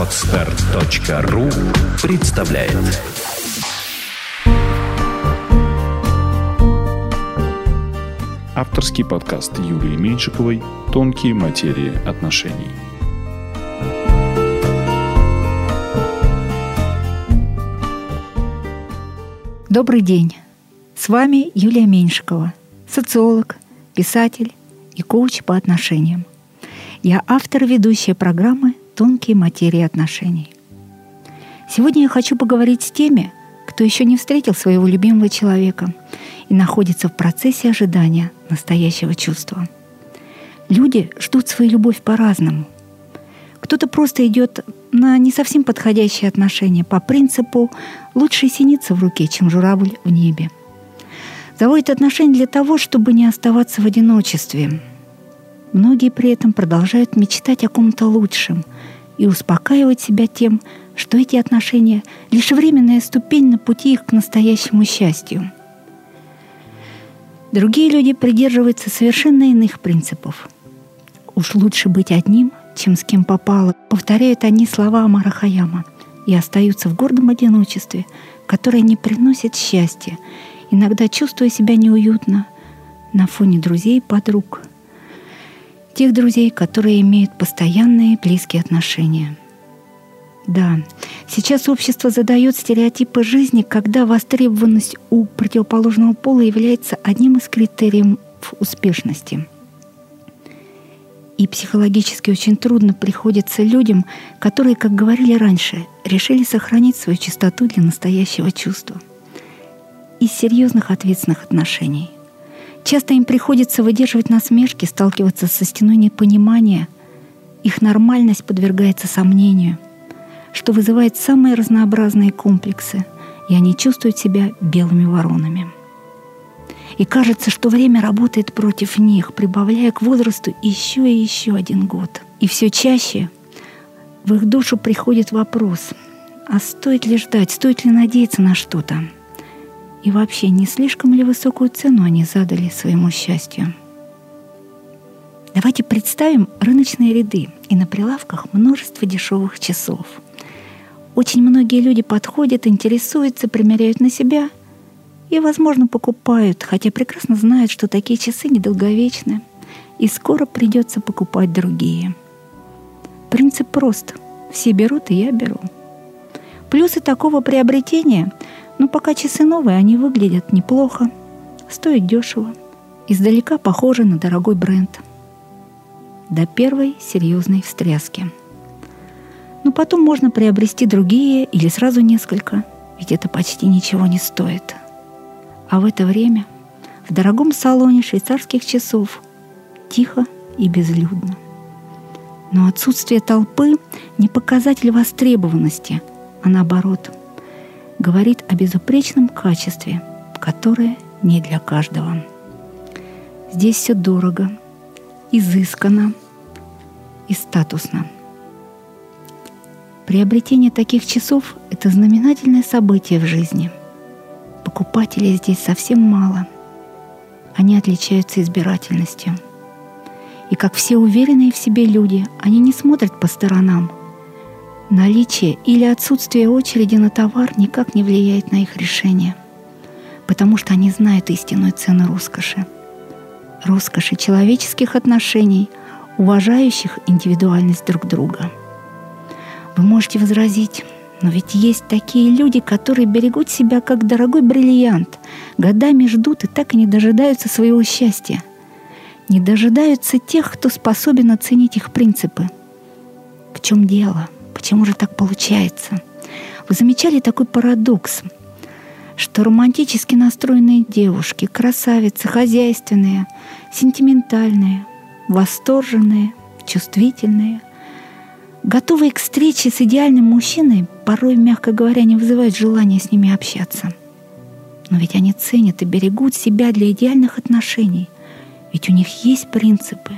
Отстар.ру представляет Авторский подкаст Юлии Меньшиковой «Тонкие материи отношений». Добрый день! С вами Юлия Меньшикова, социолог, писатель и коуч по отношениям. Я автор ведущей программы «Тонкие материи отношений». Сегодня я хочу поговорить с теми, кто еще не встретил своего любимого человека и находится в процессе ожидания настоящего чувства. Люди ждут свою любовь по-разному. Кто-то просто идет на не совсем подходящие отношения по принципу «лучше синица в руке, чем журавль в небе». Заводит отношения для того, чтобы не оставаться в одиночестве, Многие при этом продолжают мечтать о ком-то лучшем и успокаивать себя тем, что эти отношения — лишь временная ступень на пути их к настоящему счастью. Другие люди придерживаются совершенно иных принципов. «Уж лучше быть одним, чем с кем попало», повторяют они слова Амара Хаяма и остаются в гордом одиночестве, которое не приносит счастья, иногда чувствуя себя неуютно на фоне друзей и подруг — тех друзей, которые имеют постоянные близкие отношения. Да, сейчас общество задает стереотипы жизни, когда востребованность у противоположного пола является одним из критериев успешности. И психологически очень трудно приходится людям, которые, как говорили раньше, решили сохранить свою чистоту для настоящего чувства. Из серьезных ответственных отношений – Часто им приходится выдерживать насмешки, сталкиваться со стеной непонимания. Их нормальность подвергается сомнению, что вызывает самые разнообразные комплексы, и они чувствуют себя белыми воронами. И кажется, что время работает против них, прибавляя к возрасту еще и еще один год. И все чаще в их душу приходит вопрос, а стоит ли ждать, стоит ли надеяться на что-то – и вообще, не слишком ли высокую цену они задали своему счастью? Давайте представим рыночные ряды и на прилавках множество дешевых часов. Очень многие люди подходят, интересуются, примеряют на себя и, возможно, покупают, хотя прекрасно знают, что такие часы недолговечны, и скоро придется покупать другие. Принцип прост. Все берут, и я беру. Плюсы такого приобретения — но пока часы новые, они выглядят неплохо, стоят дешево, издалека похожи на дорогой бренд. До первой серьезной встряски. Но потом можно приобрести другие или сразу несколько, ведь это почти ничего не стоит. А в это время в дорогом салоне швейцарских часов тихо и безлюдно. Но отсутствие толпы не показатель востребованности, а наоборот – говорит о безупречном качестве, которое не для каждого. Здесь все дорого, изысканно и статусно. Приобретение таких часов – это знаменательное событие в жизни. Покупателей здесь совсем мало. Они отличаются избирательностью. И как все уверенные в себе люди, они не смотрят по сторонам – Наличие или отсутствие очереди на товар никак не влияет на их решение, потому что они знают истинную цену роскоши. Роскоши человеческих отношений, уважающих индивидуальность друг друга. Вы можете возразить, но ведь есть такие люди, которые берегут себя как дорогой бриллиант, годами ждут и так и не дожидаются своего счастья. Не дожидаются тех, кто способен оценить их принципы. В чем дело? — Почему же так получается? Вы замечали такой парадокс, что романтически настроенные девушки, красавицы, хозяйственные, сентиментальные, восторженные, чувствительные, готовые к встрече с идеальным мужчиной, порой, мягко говоря, не вызывают желания с ними общаться. Но ведь они ценят и берегут себя для идеальных отношений. Ведь у них есть принципы,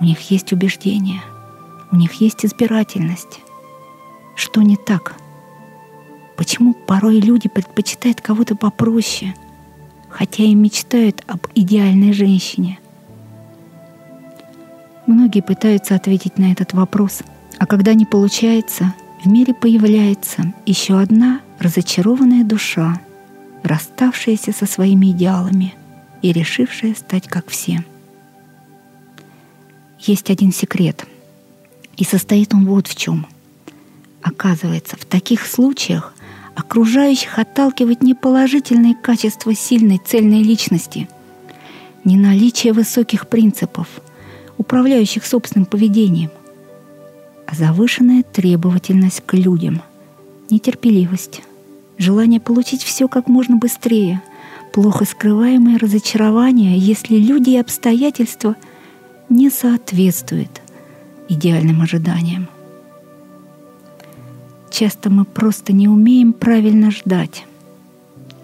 у них есть убеждения – у них есть избирательность. Что не так? Почему порой люди предпочитают кого-то попроще, хотя и мечтают об идеальной женщине? Многие пытаются ответить на этот вопрос, А когда не получается, в мире появляется еще одна разочарованная душа, расставшаяся со своими идеалами и решившая стать как все. Есть один секрет, и состоит он вот в чем. Оказывается, в таких случаях окружающих отталкивает не положительные качества сильной цельной личности, не наличие высоких принципов, управляющих собственным поведением, а завышенная требовательность к людям, нетерпеливость, желание получить все как можно быстрее, плохо скрываемое разочарование, если люди и обстоятельства не соответствуют идеальным ожиданиям. Часто мы просто не умеем правильно ждать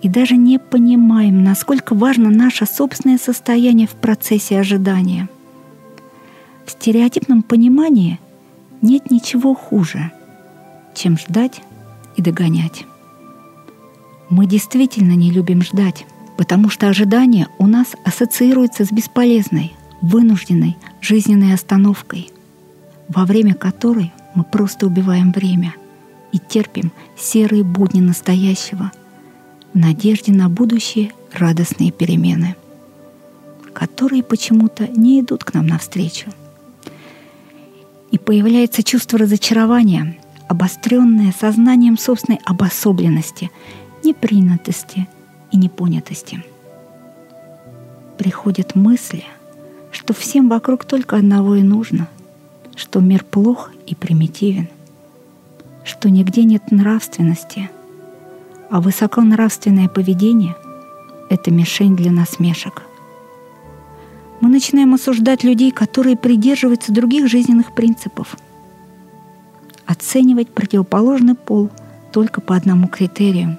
и даже не понимаем, насколько важно наше собственное состояние в процессе ожидания. В стереотипном понимании нет ничего хуже, чем ждать и догонять. Мы действительно не любим ждать, потому что ожидание у нас ассоциируется с бесполезной, вынужденной жизненной остановкой, во время которой мы просто убиваем время – и терпим серые будни настоящего в надежде на будущие радостные перемены, которые почему-то не идут к нам навстречу. И появляется чувство разочарования, обостренное сознанием собственной обособленности, непринятости и непонятости. Приходят мысли, что всем вокруг только одного и нужно, что мир плох и примитивен – что нигде нет нравственности, а высоконравственное поведение — это мишень для насмешек. Мы начинаем осуждать людей, которые придерживаются других жизненных принципов. Оценивать противоположный пол только по одному критерию.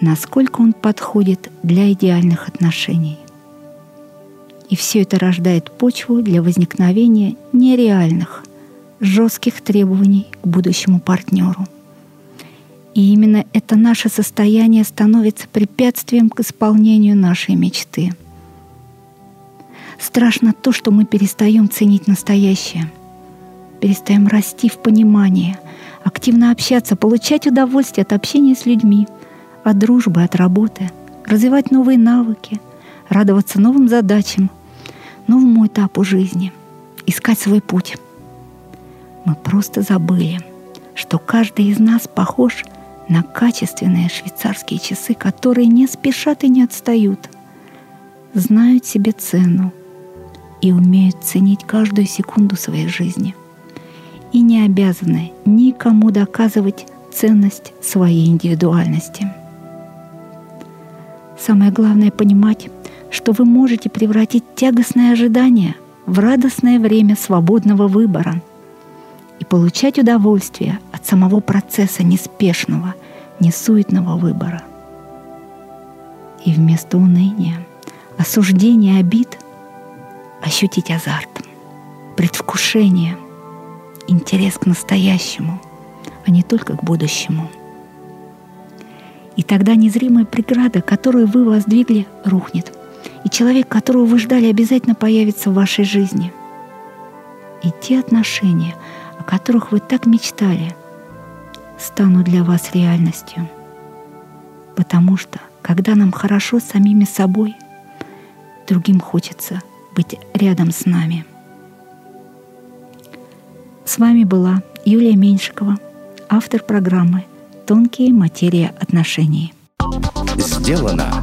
Насколько он подходит для идеальных отношений – и все это рождает почву для возникновения нереальных, жестких требований к будущему партнеру. И именно это наше состояние становится препятствием к исполнению нашей мечты. Страшно то, что мы перестаем ценить настоящее, перестаем расти в понимании, активно общаться, получать удовольствие от общения с людьми, от дружбы, от работы, развивать новые навыки, радоваться новым задачам – новому этапу жизни, искать свой путь. Мы просто забыли, что каждый из нас похож на качественные швейцарские часы, которые не спешат и не отстают, знают себе цену и умеют ценить каждую секунду своей жизни и не обязаны никому доказывать ценность своей индивидуальности. Самое главное понимать, что вы можете превратить тягостное ожидание в радостное время свободного выбора и получать удовольствие от самого процесса неспешного, несуетного выбора. И вместо уныния, осуждения обид ощутить азарт, предвкушение, интерес к настоящему, а не только к будущему. И тогда незримая преграда, которую вы воздвигли, рухнет – и человек, которого вы ждали, обязательно появится в вашей жизни. И те отношения, о которых вы так мечтали, станут для вас реальностью. Потому что, когда нам хорошо с самими собой, другим хочется быть рядом с нами. С вами была Юлия Меньшикова, автор программы «Тонкие материи отношений». Сделано